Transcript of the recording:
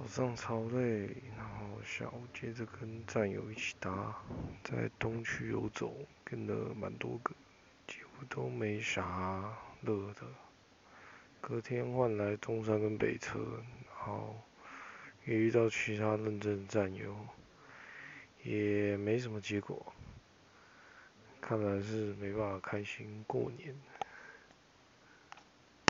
早上超累，然后下午接着跟战友一起打，在东区游走，跟了蛮多个，几乎都没啥乐的。隔天换来中山跟北车，然后也遇到其他认证战友，也没什么结果，看来是没办法开心过年。